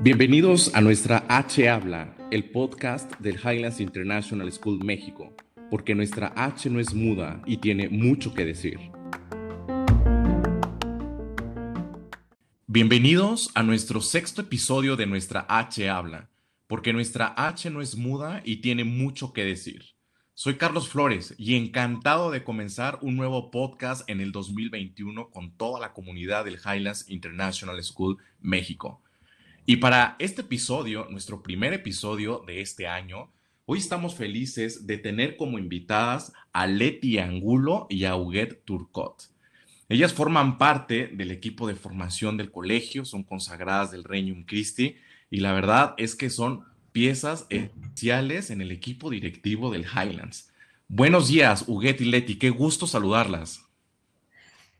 Bienvenidos a nuestra H Habla, el podcast del Highlands International School México, porque nuestra H no es muda y tiene mucho que decir. Bienvenidos a nuestro sexto episodio de nuestra H Habla, porque nuestra H no es muda y tiene mucho que decir. Soy Carlos Flores y encantado de comenzar un nuevo podcast en el 2021 con toda la comunidad del Highlands International School México. Y para este episodio, nuestro primer episodio de este año, hoy estamos felices de tener como invitadas a Leti Angulo y a Huguet Turcot. Ellas forman parte del equipo de formación del colegio, son consagradas del Regnum Christi y la verdad es que son piezas esenciales en el equipo directivo del Highlands. Buenos días, Huguet y Leti, qué gusto saludarlas.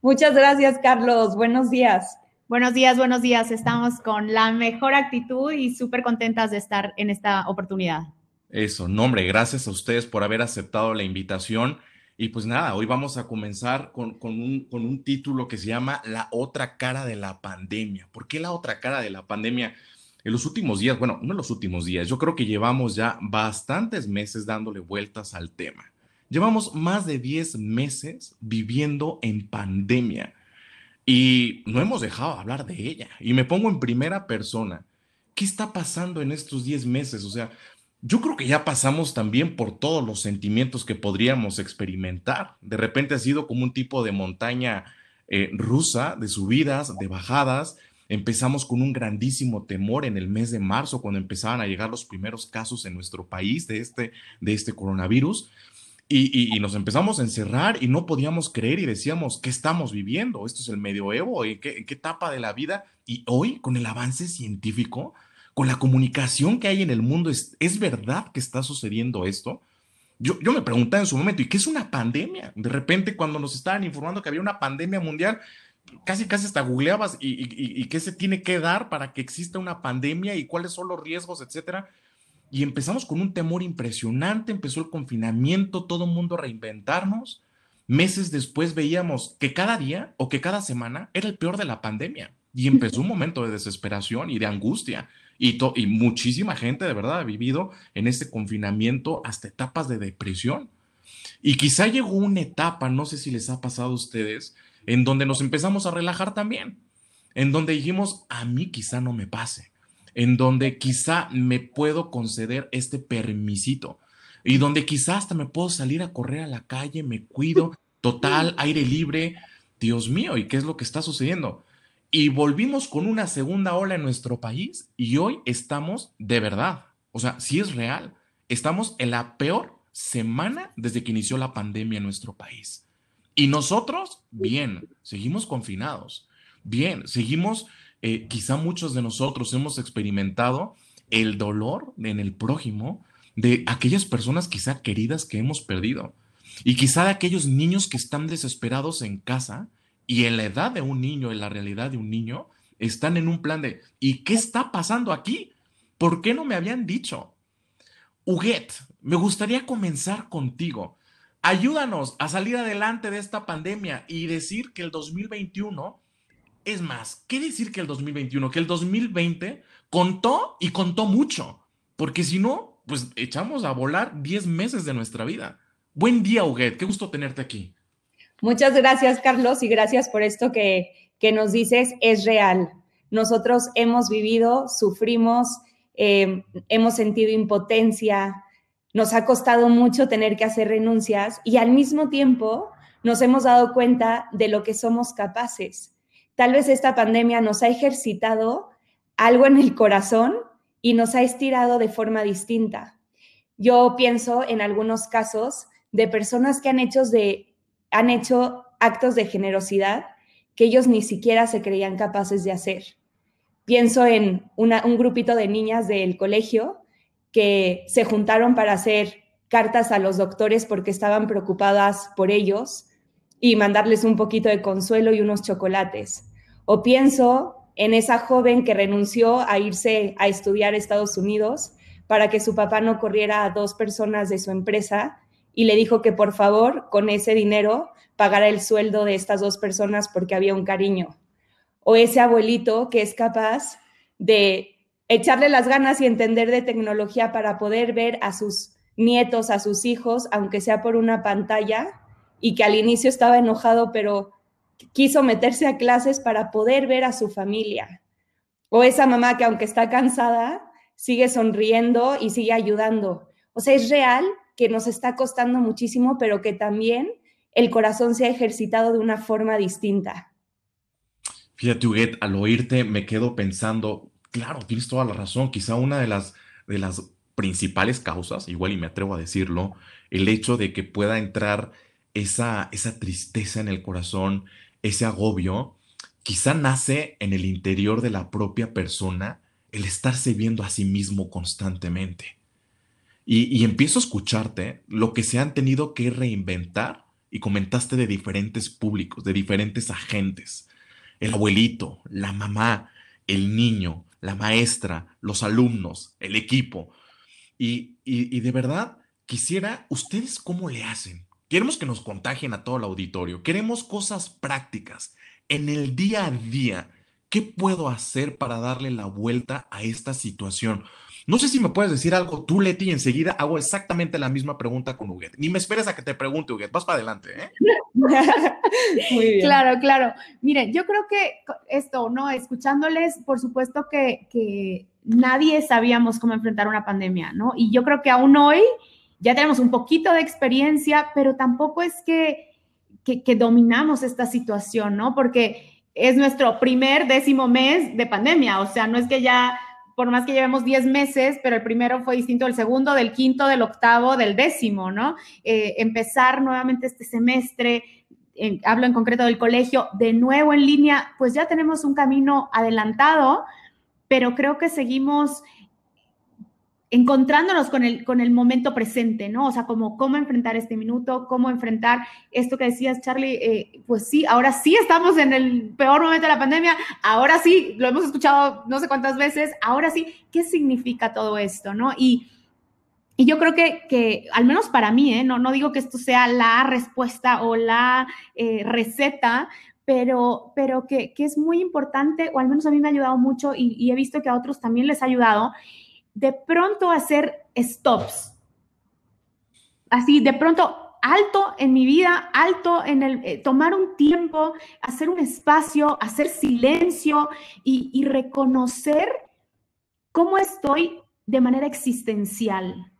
Muchas gracias, Carlos. Buenos días. Buenos días, buenos días. Estamos con la mejor actitud y súper contentas de estar en esta oportunidad. Eso, nombre, gracias a ustedes por haber aceptado la invitación y pues nada, hoy vamos a comenzar con, un, con, un, título que se llama La otra cara de la pandemia. ¿Por qué la otra cara de la pandemia? En los últimos días, bueno, no en los últimos días, yo creo que llevamos ya bastantes meses dándole vueltas al tema. Llevamos más de 10 meses viviendo en pandemia y no hemos dejado de hablar de ella. Y me pongo en primera persona. ¿Qué está pasando en estos 10 meses? O sea, yo creo que ya pasamos también por todos los sentimientos que podríamos experimentar. De repente ha sido como un tipo de montaña eh, rusa, de subidas, de bajadas. Empezamos con un grandísimo temor en el mes de marzo, cuando empezaban a llegar los primeros casos en nuestro país de este, de este coronavirus. Y, nos empezamos a encerrar y no podíamos creer y decíamos, ¿qué estamos viviendo? Esto es el medioevo, ¿en qué, en qué etapa de la vida? Y hoy, con el avance científico, con la comunicación que hay en el mundo, ¿es, ¿es verdad que está sucediendo esto? Yo, yo me preguntaba en su momento, ¿y qué es una pandemia? De repente, cuando nos estaban informando que había una pandemia mundial, casi, casi hasta googleabas y, y, qué se tiene que dar para que exista una pandemia y cuáles son los riesgos, etcétera. Y empezamos con un temor impresionante, empezó el confinamiento, todo el mundo reinventarnos. Meses después veíamos que cada día o que cada semana era el peor de la pandemia y empezó un momento de desesperación y de angustia y, y muchísima gente de verdad ha vivido en este confinamiento hasta etapas de depresión. Y quizá llegó una etapa, no sé si les ha pasado a ustedes, en donde nos empezamos a relajar también, en donde dijimos, a mí quizá no me pase, en donde quizá me puedo conceder este permisito y donde quizá hasta me puedo salir a correr a la calle, me cuido, total, aire libre. Dios mío, ¿y qué es lo que está sucediendo? y volvimos con una segunda ola en nuestro país y hoy estamos de verdad, o sea, si es real, estamos en la peor semana desde que inició la pandemia en nuestro país. Y nosotros, bien, seguimos confinados, bien, seguimos, eh, quizá muchos de nosotros hemos experimentado el dolor en el prójimo de aquellas personas quizá queridas que hemos perdido y quizá de aquellos niños que están desesperados en casa y en la edad de un niño, en la realidad de un niño, están en un plan de, ¿y qué está pasando aquí? ¿Por qué no me habían dicho? Huguet, me gustaría comenzar contigo. Ayúdanos a salir adelante de esta pandemia y decir que el 2021, es más, ¿qué decir que el 2021? Que el 2020 contó y contó mucho, porque si no, pues echamos a volar 10 meses de nuestra vida. Buen día, Huguet, qué gusto tenerte aquí. Muchas gracias, Carlos, y gracias por esto que, nos dices. Es real. Nosotros hemos vivido, sufrimos, eh, hemos sentido impotencia, nos ha costado mucho tener que hacer renuncias y al mismo tiempo nos hemos dado cuenta de lo que somos capaces. Tal vez esta pandemia nos ha ejercitado algo en el corazón y nos ha estirado de forma distinta. Yo pienso en algunos casos de personas que han hecho de han hecho actos de generosidad que ellos ni siquiera se creían capaces de hacer. Pienso en un grupito de niñas del colegio que se juntaron para hacer cartas a los doctores porque estaban preocupadas por ellos y mandarles un poquito de consuelo y unos chocolates. O pienso en esa joven que renunció a irse a estudiar a Estados Unidos para que su papá no corriera a dos personas de su empresa y le dijo que por favor con ese dinero pagara el sueldo de estas dos personas porque había un cariño. O ese abuelito que es capaz de echarle las ganas y entender de tecnología para poder ver a sus nietos, a sus hijos, aunque sea por una pantalla, y que al inicio estaba enojado, pero quiso meterse a clases para poder ver a su familia. O esa mamá que aunque está cansada, sigue sonriendo y sigue ayudando. O sea, es real que nos está costando muchísimo, pero que también el corazón se ha ejercitado de una forma distinta. Fíjate, Huguet, al oírte me quedo pensando, claro, tienes toda la razón, quizá una de las, de las principales causas, igual y me atrevo a decirlo, el hecho de que pueda entrar esa, esa tristeza en el corazón, ese agobio, quizá nace en el interior de la propia persona el estarse viendo a sí mismo constantemente. Y, empiezo a escucharte lo que se han tenido que reinventar y comentaste de diferentes públicos, de diferentes agentes. El abuelito, la mamá, el niño, la maestra, los alumnos, el equipo. Y, y, de verdad, quisiera, ¿ustedes cómo le hacen? Queremos que nos contagien a todo el auditorio. Queremos cosas prácticas. En el día a día, ¿qué puedo hacer para darle la vuelta a esta situación? No sé si me puedes decir algo tú, Leti, y enseguida hago exactamente la misma pregunta con Huguet. Ni me esperes a que te pregunte, Huguet. Vas para adelante, ¿eh? Muy bien. Claro, claro. Miren, yo creo que esto, ¿no? Escuchándoles, por supuesto que, que nadie sabíamos cómo enfrentar una pandemia, ¿no? Y yo creo que aún hoy ya tenemos un poquito de experiencia, pero tampoco es que, que, que dominamos esta situación, ¿no? Porque es nuestro primer décimo mes de pandemia, o sea, no es que ya por más que llevemos 10 meses, pero el primero fue distinto del segundo, del quinto, del octavo, del décimo, ¿no? Eh, empezar nuevamente este semestre, hablo en concreto del colegio, de nuevo en línea, pues ya tenemos un camino adelantado, pero creo que seguimos encontrándonos con el, con el momento presente, ¿no? O sea, como cómo enfrentar este minuto, cómo enfrentar esto que decías, Charlie, eh, pues sí, ahora sí estamos en el peor momento de la pandemia, ahora sí, lo hemos escuchado no sé cuántas veces, ahora sí, ¿qué significa todo esto, no? Y, y yo creo que, que, al menos para mí, ¿eh? no, no digo que esto sea la respuesta o la eh, receta, pero, pero que, que, es muy importante, o al menos a mí me ha ayudado mucho y, y he visto que a otros también les ha ayudado, de pronto hacer stops. Así, de pronto, alto en mi vida, alto en el eh, tomar un tiempo, hacer un espacio, hacer silencio y, reconocer cómo estoy de manera existencial.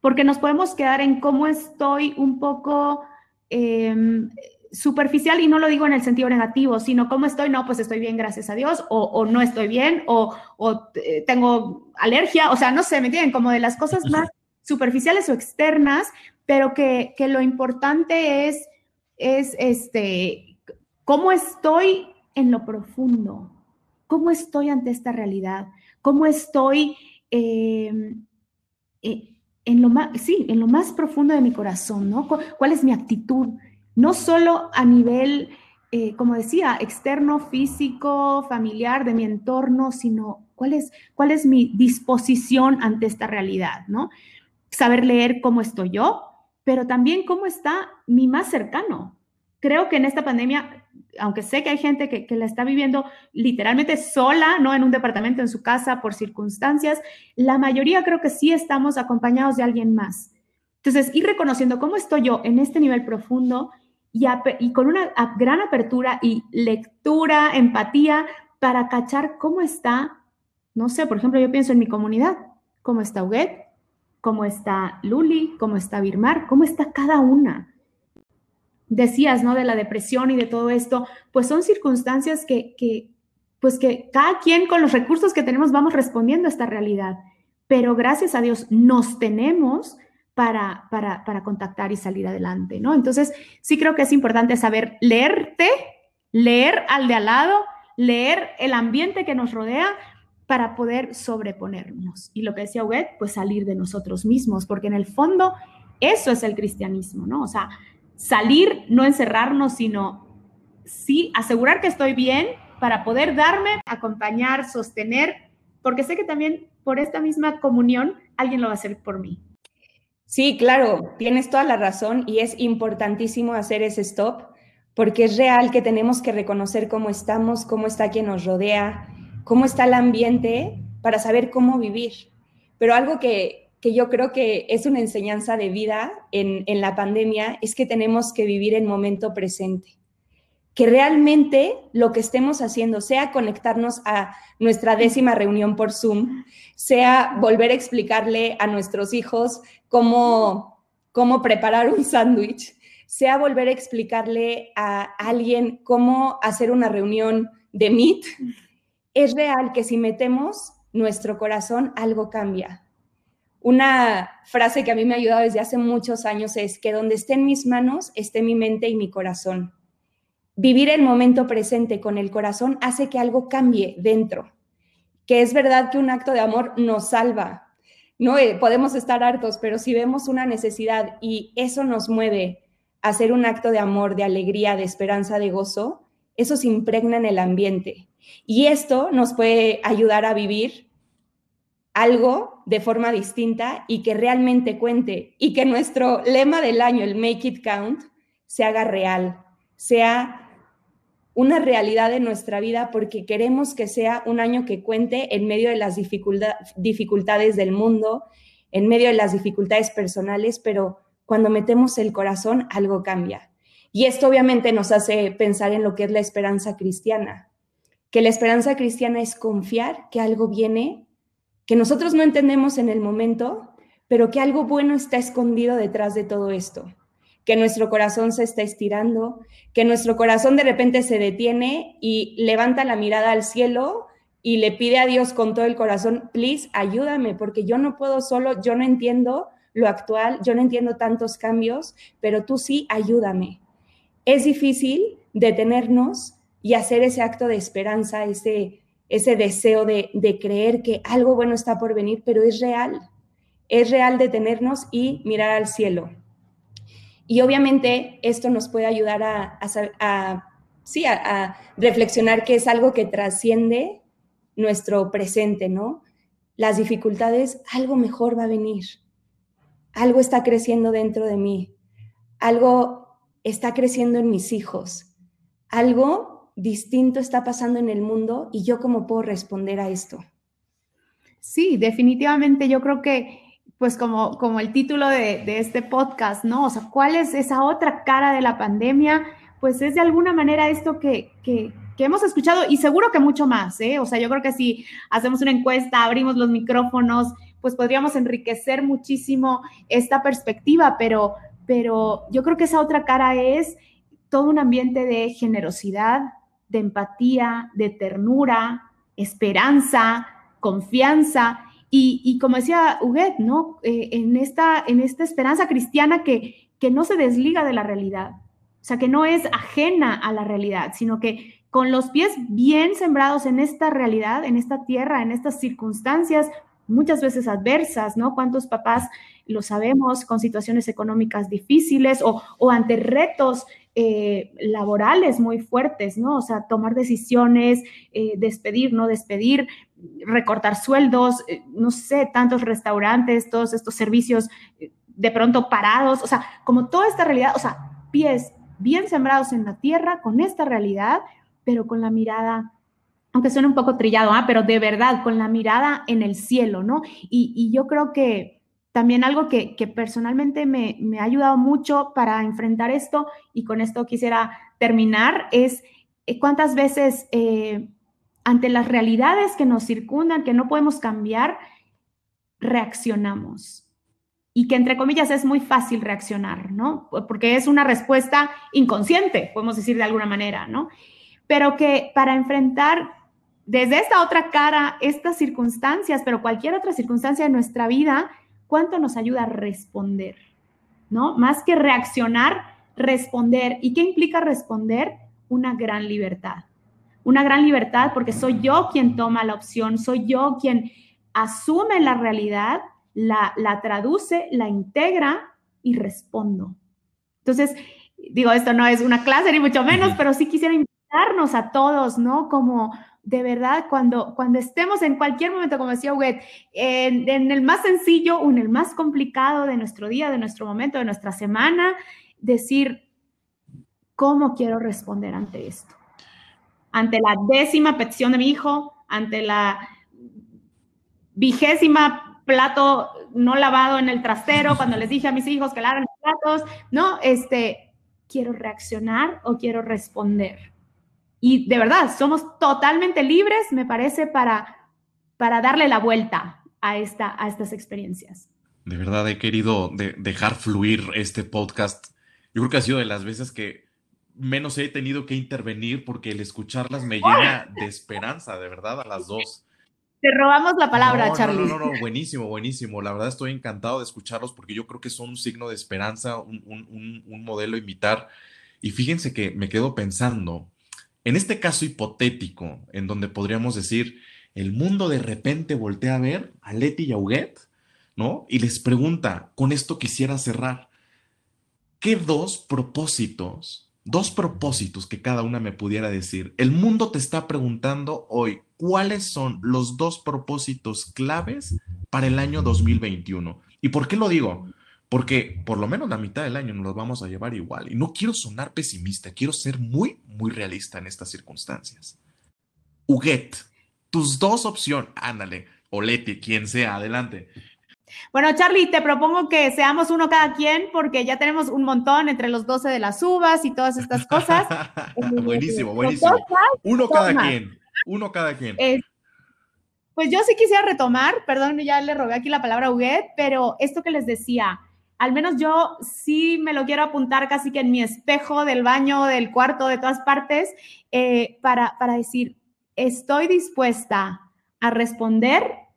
Porque nos podemos quedar en cómo estoy un poco em, superficial y no lo digo en el sentido negativo, sino cómo estoy, no, pues estoy bien, gracias a Dios, o, no estoy bien, o, eh, tengo alergia, o sea, no sé, me entienden, como de las cosas más superficiales o externas, pero que, lo importante es, es este, cómo estoy en lo profundo, cómo estoy ante esta realidad, cómo estoy em, eh, en lo más, sí, en lo más profundo de mi corazón, ¿no? ¿Cuál es mi actitud? No solo a nivel, eh, como decía, externo, físico, familiar, de mi entorno, sino cuál es, cuál es mi disposición ante esta realidad, ¿no? Saber leer cómo estoy yo, pero también cómo está mi más cercano. Creo que en esta pandemia, aunque sé que hay gente que, que la está viviendo literalmente sola, no en un departamento, en su casa, por circunstancias, la mayoría creo que sí estamos acompañados de alguien más. Entonces, ir reconociendo cómo estoy yo en este nivel profundo y, con una gran apertura y lectura, empatía, para cachar cómo está, no sé, por ejemplo, yo pienso en mi comunidad, cómo está Huguet, cómo está Luli, cómo está Birmar, cómo está cada una. Decías, ¿no? De la depresión y de todo esto, pues son circunstancias que, que, pues que cada quien con los recursos que tenemos vamos respondiendo a esta realidad. Pero gracias a Dios nos tenemos para, para, contactar y salir adelante, ¿no? Entonces, sí creo que es importante saber leerte, leer al de al lado, leer el ambiente que nos rodea para poder sobreponernos. Y lo que decía Huguet, pues salir de nosotros mismos, porque en el fondo eso es el cristianismo, ¿no? O sea, salir, no encerrarnos, sino sí asegurar que estoy bien para poder darme, acompañar, sostener, porque sé que también por esta misma comunión alguien lo va a hacer por mí. Sí, claro, tienes toda la razón y es importantísimo hacer ese stop porque es real que tenemos que reconocer cómo estamos, cómo está quien nos rodea, cómo está el ambiente para saber cómo vivir. Pero algo que, yo creo que es una enseñanza de vida en, en la pandemia es que tenemos que vivir el momento presente que realmente lo que estemos haciendo, sea conectarnos a nuestra décima reunión por Zoom, sea volver a explicarle a nuestros hijos cómo, cómo preparar un sándwich, sea volver a explicarle a alguien cómo hacer una reunión de Meet, es real que si metemos nuestro corazón, algo cambia. Una frase que a mí me ha ayudado desde hace muchos años es que donde estén mis manos, esté mi mente y mi corazón vivir el momento presente con el corazón hace que algo cambie dentro, que es verdad que un acto de amor nos salva. No eh, podemos estar hartos, pero si vemos una necesidad y eso nos mueve a hacer un acto de amor, de alegría, de esperanza, de gozo, eso se impregna en el ambiente. Y esto nos puede ayudar a vivir algo de forma distinta y que realmente cuente y que nuestro lema del año, el Make It Count, se haga real, sea una realidad de nuestra vida porque queremos que sea un año que cuente en medio de las dificultades del mundo, en medio de las dificultades personales, pero cuando metemos el corazón algo cambia. Y esto obviamente nos hace pensar en lo que es la esperanza cristiana, que la esperanza cristiana es confiar que algo viene, que nosotros no entendemos en el momento, pero que algo bueno está escondido detrás de todo esto que nuestro corazón se está estirando, que nuestro corazón de repente se detiene y levanta la mirada al cielo y le pide a Dios con todo el corazón, please, ayúdame, porque yo no puedo solo, yo no entiendo lo actual, yo no entiendo tantos cambios, pero tú sí, ayúdame. Es difícil detenernos y hacer ese acto de esperanza, ese, ese deseo de, de creer que algo bueno está por venir, pero es real. Es real detenernos y mirar al cielo y obviamente esto nos puede ayudar a, a, sí, a, reflexionar que es algo que trasciende nuestro presente, ¿no? Las dificultades, algo mejor va a venir. Algo está creciendo dentro de mí. Algo está creciendo en mis hijos. Algo distinto está pasando en el mundo y yo cómo puedo responder a esto. Sí, definitivamente yo creo que pues como, como el título de, este podcast, ¿no? O sea, ¿cuál es esa otra cara de la pandemia? Pues es de alguna manera esto que, que, hemos escuchado y seguro que mucho más, ¿eh? O sea, yo creo que si hacemos una encuesta, abrimos los micrófonos, pues podríamos enriquecer muchísimo esta perspectiva, pero, pero yo creo que esa otra cara es todo un ambiente de generosidad, de empatía, de ternura, esperanza, confianza y, como decía Huguet, ¿no? Eh, en, esta, esperanza cristiana que, no se desliga de la realidad, o sea, que no es ajena a la realidad, sino que con los pies bien sembrados en esta realidad, en esta tierra, en estas circunstancias, muchas veces adversas, ¿no? ¿Cuántos papás lo sabemos con situaciones económicas difíciles o, o ante retos eh, laborales muy fuertes, ¿no? O sea, tomar decisiones, eh, despedir, no despedir, recortar sueldos, eh, no sé, tantos restaurantes, todos estos servicios de pronto parados, o sea, como toda esta realidad, o sea, pies bien sembrados en la tierra con esta realidad, pero con la mirada aunque suene un poco trillado, ¿ah? pero de verdad, con la mirada en el cielo, ¿no? y yo creo que, también algo que, personalmente me, ha ayudado mucho para enfrentar esto, y con esto quisiera terminar, es eh, cuántas veces eh, ante las realidades que nos circundan, que no podemos cambiar, reaccionamos. Y que entre comillas es muy fácil reaccionar, ¿no? Porque es una respuesta inconsciente, podemos decir de alguna manera, ¿no? Pero que para enfrentar desde esta otra cara estas circunstancias, pero cualquier otra circunstancia de nuestra vida, cuánto nos ayuda a responder, ¿no? Más que reaccionar, responder. ¿Y qué implica responder? Una gran libertad. Una gran libertad porque soy yo quien toma la opción, soy yo quien asume la realidad, la, la traduce, la integra y respondo. Entonces, digo, esto no es una clase ni mucho menos, pero sí quisiera invitarnos a todos, ¿no? Como de verdad, cuando, cuando estemos en cualquier momento, como decía Huguet, en, en, el más sencillo o en el más complicado de nuestro día, de nuestro momento, de nuestra semana, decir, ¿cómo quiero responder ante esto? Ante la décima petición de mi hijo, ante la vigésima plato no lavado en el trastero, cuando les dije a mis hijos que laven los platos, no, este, quiero reaccionar o quiero responder. Y de verdad, somos totalmente libres, me parece, para, para darle la vuelta a, esta, a estas experiencias. De verdad he querido dejar fluir este podcast. Yo creo que ha sido de las veces que menos he tenido que intervenir porque el escucharlas me llena de esperanza, de verdad, a las dos. Te robamos la palabra, Charlie. No, no, no, buenísimo, buenísimo. La verdad estoy encantado de escucharlos porque yo creo que son un signo de esperanza, un, un, un modelo a imitar. Y fíjense que me quedo pensando, en este caso hipotético, en donde podríamos decir, el mundo de repente voltea a ver a Leti y a Huguet, ¿no? Y les pregunta, con esto quisiera cerrar, ¿qué dos propósitos dos propósitos que cada una me pudiera decir. El mundo te está preguntando hoy cuáles son los dos propósitos claves para el año 2021. ¿Y por qué lo digo? Porque por lo menos la mitad del año nos los vamos a llevar igual. Y no quiero sonar pesimista, quiero ser muy, muy realista en estas circunstancias. Huguet, tus dos opciones, ándale, o Leti, quien sea, adelante. Bueno, Charlie, te propongo que seamos uno cada quien porque ya tenemos un montón entre los 12 de las uvas y todas estas cosas. buenísimo, buenísimo. Uno cada quien, uno cada quien. pues yo sí quisiera retomar, perdón, ya le robé aquí la palabra a Huguet, pero esto que les decía, al menos yo sí me lo quiero apuntar casi que en mi espejo del baño, del cuarto, de todas partes, eh, para, para decir, estoy dispuesta a responder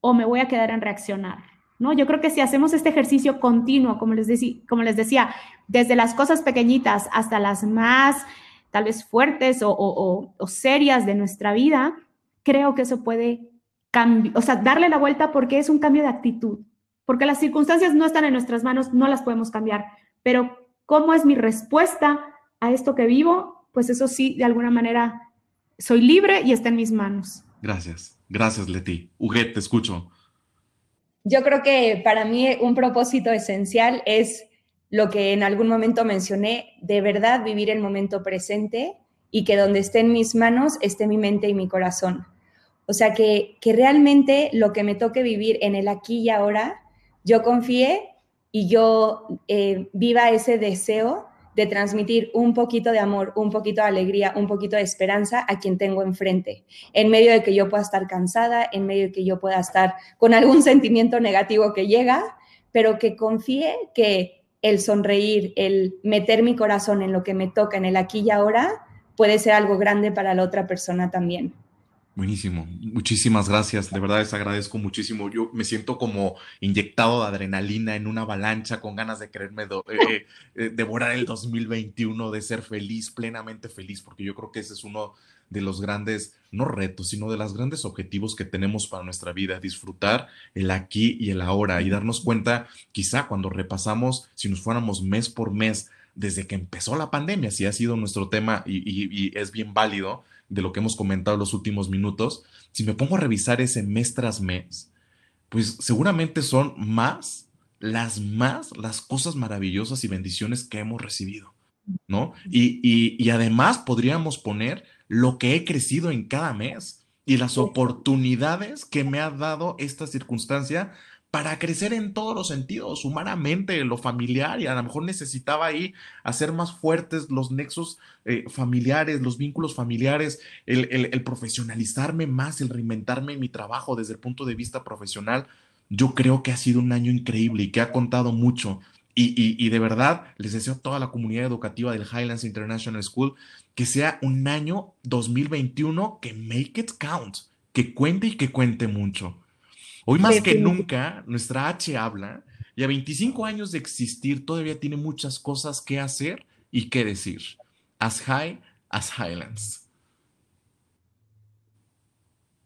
o me voy a quedar en reaccionar. ¿no? Yo creo que si hacemos este ejercicio continuo, como les, como les decía, desde las cosas pequeñitas hasta las más tal vez fuertes o, serias de nuestra vida, creo que eso puede cambiar, o sea, darle la vuelta porque es un cambio de actitud, porque las circunstancias no están en nuestras manos, no las podemos cambiar, pero cómo es mi respuesta a esto que vivo, pues eso sí, de alguna manera, soy libre y está en mis manos. Gracias. Gracias, Leti. Uget, te escucho. Yo creo que para mí un propósito esencial es lo que en algún momento mencioné, de verdad vivir el momento presente y que donde esté en mis manos esté mi mente y mi corazón. O sea, que, que realmente lo que me toque vivir en el aquí y ahora, yo confíe y yo eh, viva ese deseo de transmitir un poquito de amor, un poquito de alegría, un poquito de esperanza a quien tengo enfrente, en medio de que yo pueda estar cansada, en medio de que yo pueda estar con algún sentimiento negativo que llega, pero que confíe que el sonreír, el meter mi corazón en lo que me toca en el aquí y ahora, puede ser algo grande para la otra persona también. Buenísimo, muchísimas gracias, de verdad les agradezco muchísimo. Yo me siento como inyectado de adrenalina en una avalancha con ganas de quererme eh, eh, eh, devorar el 2021, de ser feliz, plenamente feliz, porque yo creo que ese es uno de los grandes, no retos, sino de los grandes objetivos que tenemos para nuestra vida, disfrutar el aquí y el ahora y darnos cuenta, quizá cuando repasamos, si nos fuéramos mes por mes, desde que empezó la pandemia, si ha sido nuestro tema y es bien válido, de lo que hemos comentado los últimos minutos, si me pongo a revisar ese mes tras mes, pues seguramente son más, las más, las cosas maravillosas y bendiciones que hemos recibido, ¿no? Y, y además podríamos poner lo que he crecido en cada mes y las oportunidades que me ha dado esta circunstancia para crecer en todos los sentidos, humanamente, lo familiar, y a lo mejor necesitaba ahí hacer más fuertes los nexos eh, familiares, los vínculos familiares, el, profesionalizarme más, el reinventarme en mi trabajo desde el punto de vista profesional. Yo creo que ha sido un año increíble y que ha contado mucho. Y, y, de verdad, les deseo a toda la comunidad educativa del Highlands International School que sea un año 2021 que make it count, que cuente y que cuente mucho. Hoy más que nunca, nuestra H habla y a 25 años de existir todavía tiene muchas cosas que hacer y que decir. As high as Highlands.